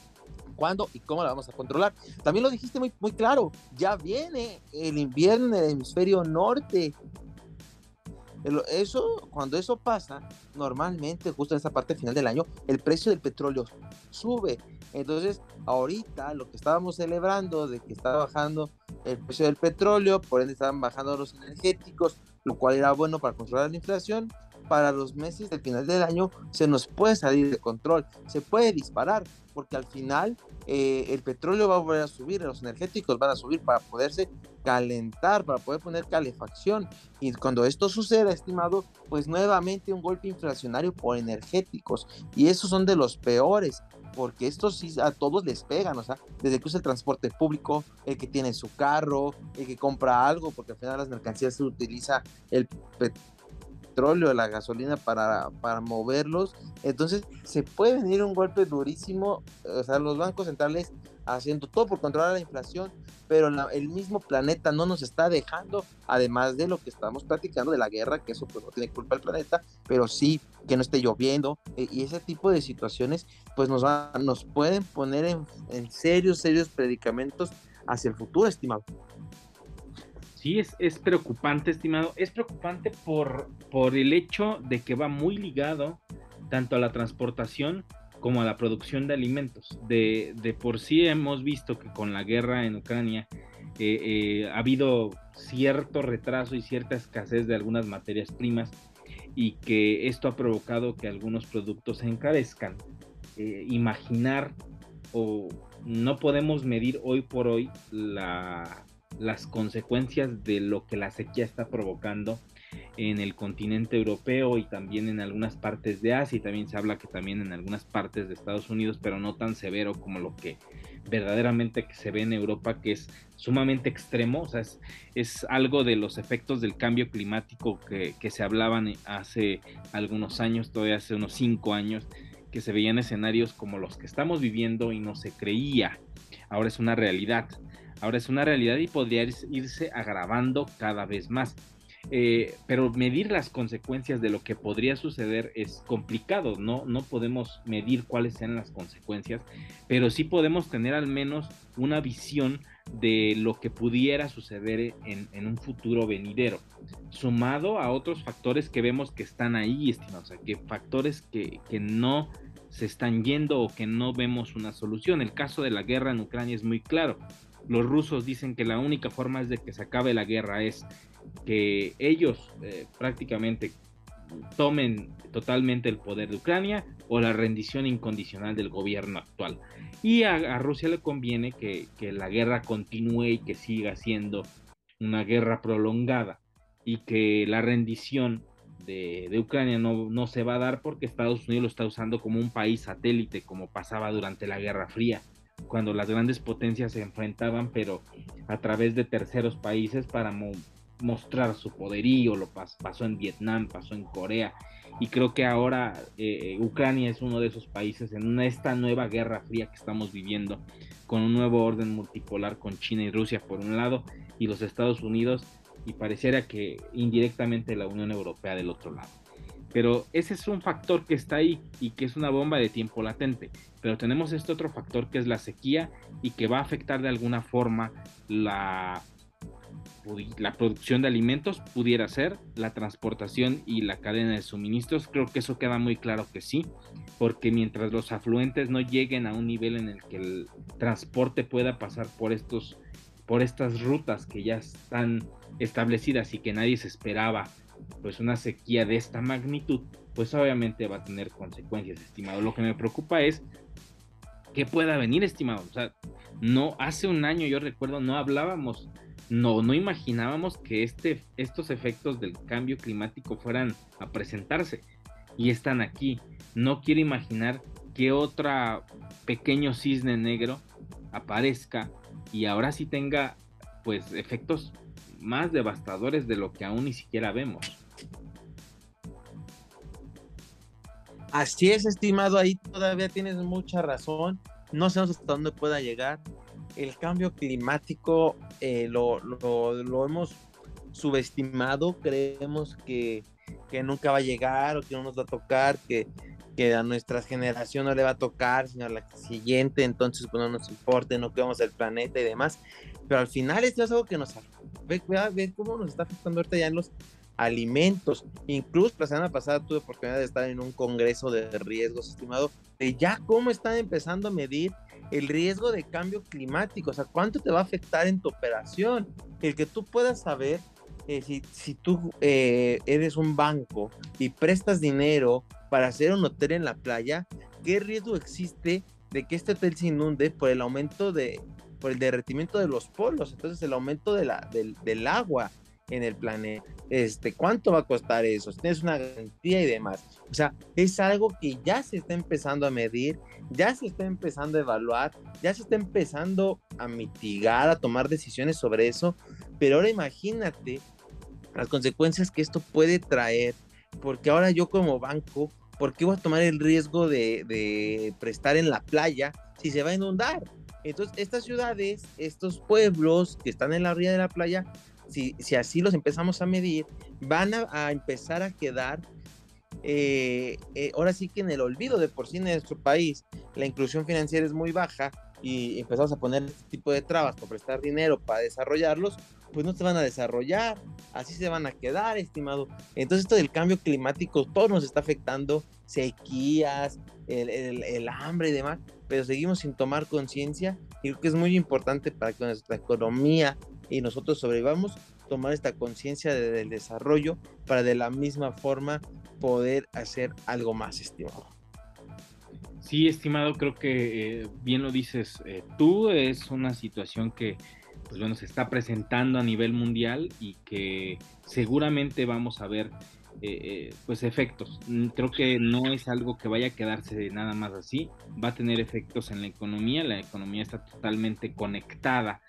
¿Cuándo y cómo la vamos a controlar? También lo dijiste muy, muy claro, ya viene el invierno en el hemisferio norte eso, cuando eso pasa, normalmente, justo en esa parte final del año, el precio del petróleo sube. Entonces, ahorita lo que estábamos celebrando de que estaba bajando el precio del petróleo, por ende estaban bajando los energéticos, lo cual era bueno para controlar la inflación, para los meses del final del año se nos puede salir de control, se puede disparar, porque al final eh, el petróleo va a volver a subir, los energéticos van a subir para poderse calentar, para poder poner calefacción. Y cuando esto suceda, estimado, pues nuevamente un golpe inflacionario por energéticos. Y esos son de los peores, porque estos sí a todos les pegan, o sea, desde que usa el transporte público, el que tiene su carro, el que compra algo, porque al final las mercancías se utiliza el petróleo petróleo, la gasolina para, para moverlos. Entonces se puede venir un golpe durísimo, o sea, los bancos centrales haciendo todo por controlar la inflación, pero el mismo planeta no nos está dejando, además de lo que estamos platicando de la guerra, que eso pues no tiene culpa el planeta, pero sí que no esté lloviendo, e, y ese tipo de situaciones pues nos, va, nos pueden poner en, en serios, serios predicamentos hacia el futuro, estimado. Sí, es, es preocupante, estimado. Es preocupante por, por el hecho de que va muy ligado tanto a la transportación como a la producción de alimentos. De, de por sí hemos visto que con la guerra en Ucrania eh, eh, ha habido cierto retraso y cierta escasez de algunas materias primas y que esto ha provocado que algunos productos se encarezcan. Eh, imaginar o no podemos medir hoy por hoy la, las consecuencias de lo que la sequía está provocando en el continente europeo y también en algunas partes de Asia. Y también se habla que también en algunas partes de Estados Unidos, pero no tan severo como lo que verdaderamente se ve en Europa, que es sumamente extremo, sea, es, algo de los efectos del cambio climático que, que, se hablaban hace algunos años, todavía hace unos cinco años, que se veían escenarios como los que estamos viviendo y no se creía. Ahora es una realidad, ahora es una realidad y podría irse agravando cada vez más. Eh, pero medir las consecuencias de lo que podría suceder es complicado, ¿no? No podemos medir cuáles sean las consecuencias, pero sí podemos tener al menos una visión de lo que pudiera suceder en, un futuro venidero, sumado a otros factores que vemos que están ahí, estimados, o sea, que factores que, que no se están yendo o que no vemos una solución. El caso de la guerra en Ucrania es muy claro. Los rusos dicen que la única forma de que se acabe la guerra es que ellos eh, prácticamente tomen totalmente el poder de Ucrania o la rendición incondicional del gobierno actual. Y a, Rusia le conviene que, la guerra continúe y que siga siendo una guerra prolongada y que la rendición de, Ucrania no, no, se va a dar porque Estados Unidos lo está usando como un país satélite, como pasaba durante la Guerra Fría, cuando las grandes potencias se enfrentaban, pero a través de terceros países para mostrar su poderío, lo pasó en Vietnam, pasó en Corea, y creo que ahora eh, Ucrania es uno de esos países en esta nueva guerra fría que estamos viviendo, con un nuevo orden multipolar con China y Rusia por un lado, y los Estados Unidos, y pareciera que indirectamente la Unión Europea del otro lado. Pero ese es un factor que está ahí y que es una bomba de tiempo latente. Pero tenemos este otro factor que es la sequía y que va a afectar de alguna forma la la producción de alimentos pudiera ser, la transportación y la cadena de suministros, creo que eso queda muy claro que sí, porque mientras los afluentes no lleguen a un nivel en el que el transporte pueda pasar por estos por estas rutas que ya están establecidas y que nadie se esperaba, pues una sequía de esta magnitud, pues obviamente va a tener consecuencias, estimado. Lo que me preocupa es que pueda venir, estimado. O sea, no hace un año yo recuerdo no hablábamos no, no imaginábamos que este, estos efectos del cambio climático fueran a presentarse y están aquí. No quiero imaginar que otra pequeño cisne negro aparezca y ahora sí tenga pues efectos más devastadores de lo que aún ni siquiera vemos. Así es, estimado, ahí todavía tienes mucha razón. No sabemos hasta dónde pueda llegar el cambio climático eh, lo, hemos subestimado, creemos que, nunca va a llegar o que no nos va a tocar, que, a nuestra generación no le va a tocar, sino a la siguiente, entonces pues, no nos importa, no quedamos el planeta y demás. Pero al final esto es algo que nos ve, ve cómo nos está afectando ahorita ya en los alimentos. Incluso la semana pasada tuve oportunidad de estar en un congreso de riesgos, estimado, de ya cómo están empezando a medir el riesgo de cambio climático, o sea, cuánto te va a afectar en tu operación. El que tú puedas saber eh, si, si, tú eh, eres un banco y prestas dinero para hacer un hotel en la playa, ¿qué riesgo existe de que este hotel se inunde por el aumento de, por el derretimiento de los polos? Entonces, el aumento de la, del, agua en el planeta. Este, ¿Cuánto va a costar eso? Tienes una garantía y demás. O sea, es algo que ya se está empezando a medir, ya se está empezando a evaluar, ya se está empezando a mitigar, a tomar decisiones sobre eso. Pero ahora imagínate las consecuencias que esto puede traer, porque ahora yo como banco, ¿por qué voy a tomar el riesgo de, prestar en la playa si se va a inundar? Entonces, estas ciudades, estos pueblos que están en la orilla de la playa, si, así los empezamos a medir, van a, empezar a quedar eh, eh, ahora sí que en el olvido de por sí en nuestro país la inclusión financiera es muy baja, y empezamos a poner este tipo de trabas para prestar dinero para desarrollarlos, pues no se van a desarrollar, así se van a quedar, estimado. Entonces esto del cambio climático todo nos está afectando, sequías, el, hambre y demás, pero seguimos sin tomar conciencia y creo que es muy importante para que nuestra economía y nosotros sobrevivamos, tomar esta conciencia del desarrollo para de la misma forma poder hacer algo más, estimado. Sí, estimado, creo que eh, bien lo dices eh, tú, es una situación que pues bueno, se está presentando a nivel mundial y que seguramente vamos a ver eh, pues efectos. Mm, creo que no es algo que vaya a quedarse nada más así, va a tener efectos en la economía, la economía está totalmente conectada,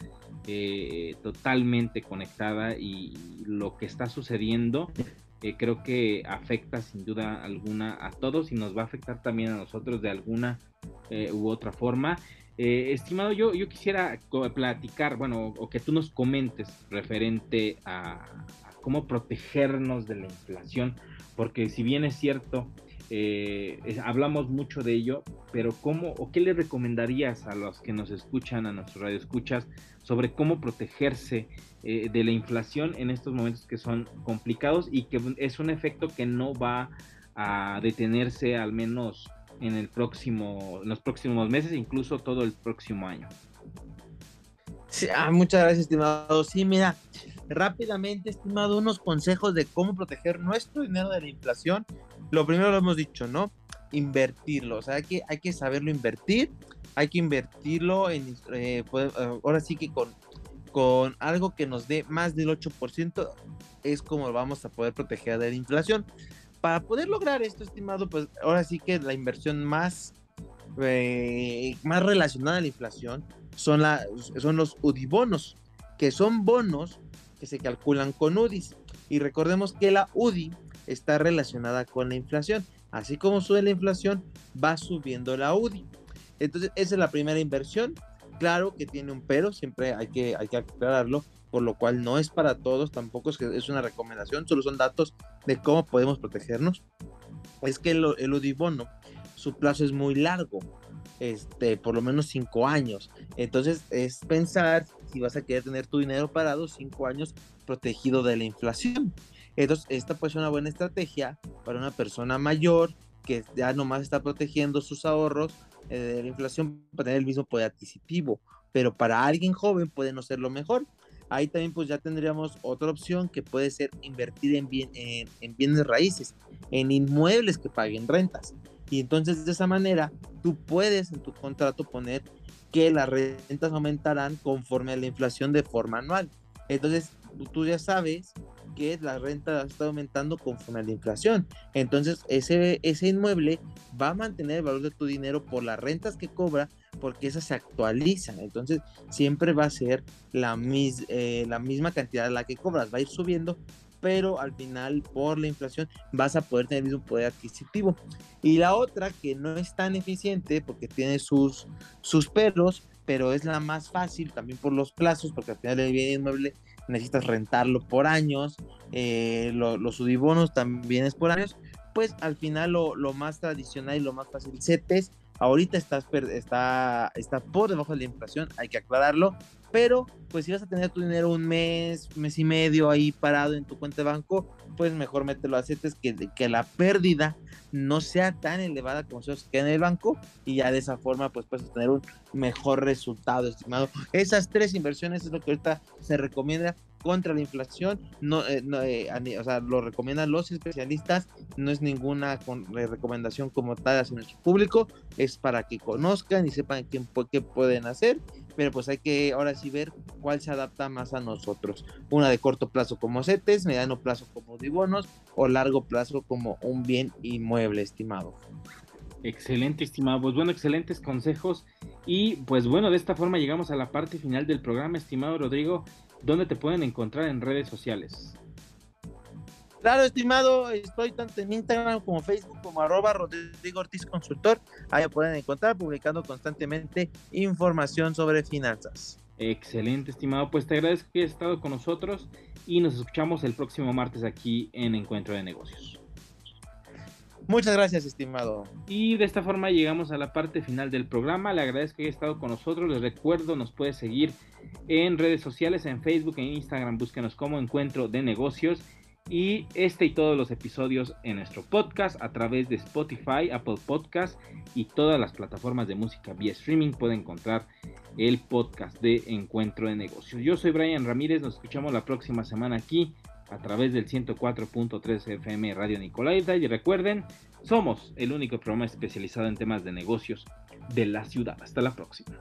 totalmente conectada y lo que está sucediendo creo que afecta sin duda alguna a todos y nos va a afectar también a nosotros de alguna eh, u otra forma. Eh, estimado, yo, yo quisiera platicar, bueno, o que tú nos comentes referente a, cómo protegernos de la inflación, porque si bien es cierto, eh, hablamos mucho de ello, pero ¿cómo o qué le recomendarías a los que nos escuchan, a nuestros radioescuchas, sobre cómo protegerse eh, de la inflación en estos momentos que son complicados y que es un efecto que no va a detenerse al menos en el próximo, en los próximos meses, incluso todo el próximo año. Ah, muchas gracias, estimado. Sí, mira, rápidamente, estimado, unos consejos de cómo proteger nuestro dinero de la inflación. Lo primero lo hemos dicho, ¿no? Invertirlo. O sea, hay que, hay que saberlo invertir hay que invertirlo en, eh, pues, eh, ahora sí que con, con algo que nos dé más del 8% es como vamos a poder proteger de la inflación. Para poder lograr esto, estimado, pues ahora sí que la inversión más, eh, más relacionada a la inflación son, la, son los UDI-bonos, que son bonos que se calculan con UDIs. Y recordemos que la UDI está relacionada con la inflación. Así como sube la inflación, va subiendo la UDI. Entonces, esa es la primera inversión. Claro que tiene un pero, siempre hay que, hay que aclararlo, por lo cual no es para todos, tampoco es que es una recomendación, solo son datos de cómo podemos protegernos. Es que el, el Udibono, su plazo es muy largo, este, por lo menos cinco años. Entonces, es pensar si vas a querer tener tu dinero parado cinco años protegido de la inflación. Entonces, esta puede ser una buena estrategia para una persona mayor que ya nomás está protegiendo sus ahorros de eh, la inflación para tener el mismo poder adquisitivo, pero para alguien joven puede no ser lo mejor. Ahí también pues ya tendríamos otra opción que puede ser invertir en, bien, en, bienes raíces, en inmuebles que paguen rentas. Y entonces de esa manera tú puedes en tu contrato poner que las rentas aumentarán conforme a la inflación de forma anual. Entonces tú ya sabes que la renta está aumentando conforme a la inflación. Entonces, ese, ese inmueble va a mantener el valor de tu dinero por las rentas que cobra, porque esas se actualizan. Entonces, siempre va a ser la, mis, eh, la misma cantidad la que cobras, va a ir subiendo, pero al final, por la inflación, vas a poder tener el mismo poder adquisitivo. Y la otra, que no es tan eficiente, porque tiene sus, sus peros, pero es la más fácil también por los plazos, porque al final el bien inmueble necesitas rentarlo por años, eh, los sudibonos también es por años, pues al final lo, más tradicional y lo más fácil, CETES, ahorita estás, está, está por debajo de la inflación, hay que aclararlo, pero pues si vas a tener tu dinero un mes, mes y medio ahí parado en tu cuenta de banco, pues mejor mételo a CETES que, que la pérdida no sea tan elevada como se queda en el banco y ya de esa forma pues puedes tener un mejor resultado, estimado. Esas tres inversiones es lo que ahorita se recomienda contra la inflación, no, eh, eh, o sea, lo recomiendan los especialistas, no es ninguna eh, recomendación como tal hacia nuestro público, es para que conozcan y sepan qué, qué pueden hacer, pero pues hay que ahora sí ver cuál se adapta más a nosotros. Una de corto plazo como CETES, mediano plazo como dibonos o largo plazo como un bien inmueble, estimado. Excelente, estimado. Pues bueno, excelentes consejos. Y pues bueno, de esta forma llegamos a la parte final del programa, estimado Rodrigo. ¿Dónde te pueden encontrar en redes sociales? Claro, estimado, estoy tanto en Instagram como Facebook como arroba Rodrigo Ortiz Consultor. Ahí pueden encontrar publicando constantemente información sobre finanzas. Excelente, estimado. Pues te agradezco que hayas estado con nosotros y nos escuchamos el próximo martes aquí en Encuentro de Negocios. Muchas gracias, estimado. Y de esta forma llegamos a la parte final del programa. Le agradezco que haya estado con nosotros. Les recuerdo, nos puede seguir en redes sociales, en Facebook, en Instagram. Búsquenos como Encuentro de Negocios. Y este y todos los episodios en nuestro podcast a través de Spotify, Apple Podcast y todas las plataformas de música vía streaming puede encontrar el podcast de Encuentro de Negocios. Yo soy Brian Ramírez, nos escuchamos la próxima semana aquí a través del 104.3 FM Radio Nicolaita y recuerden, somos el único programa especializado en temas de negocios de la ciudad. Hasta la próxima.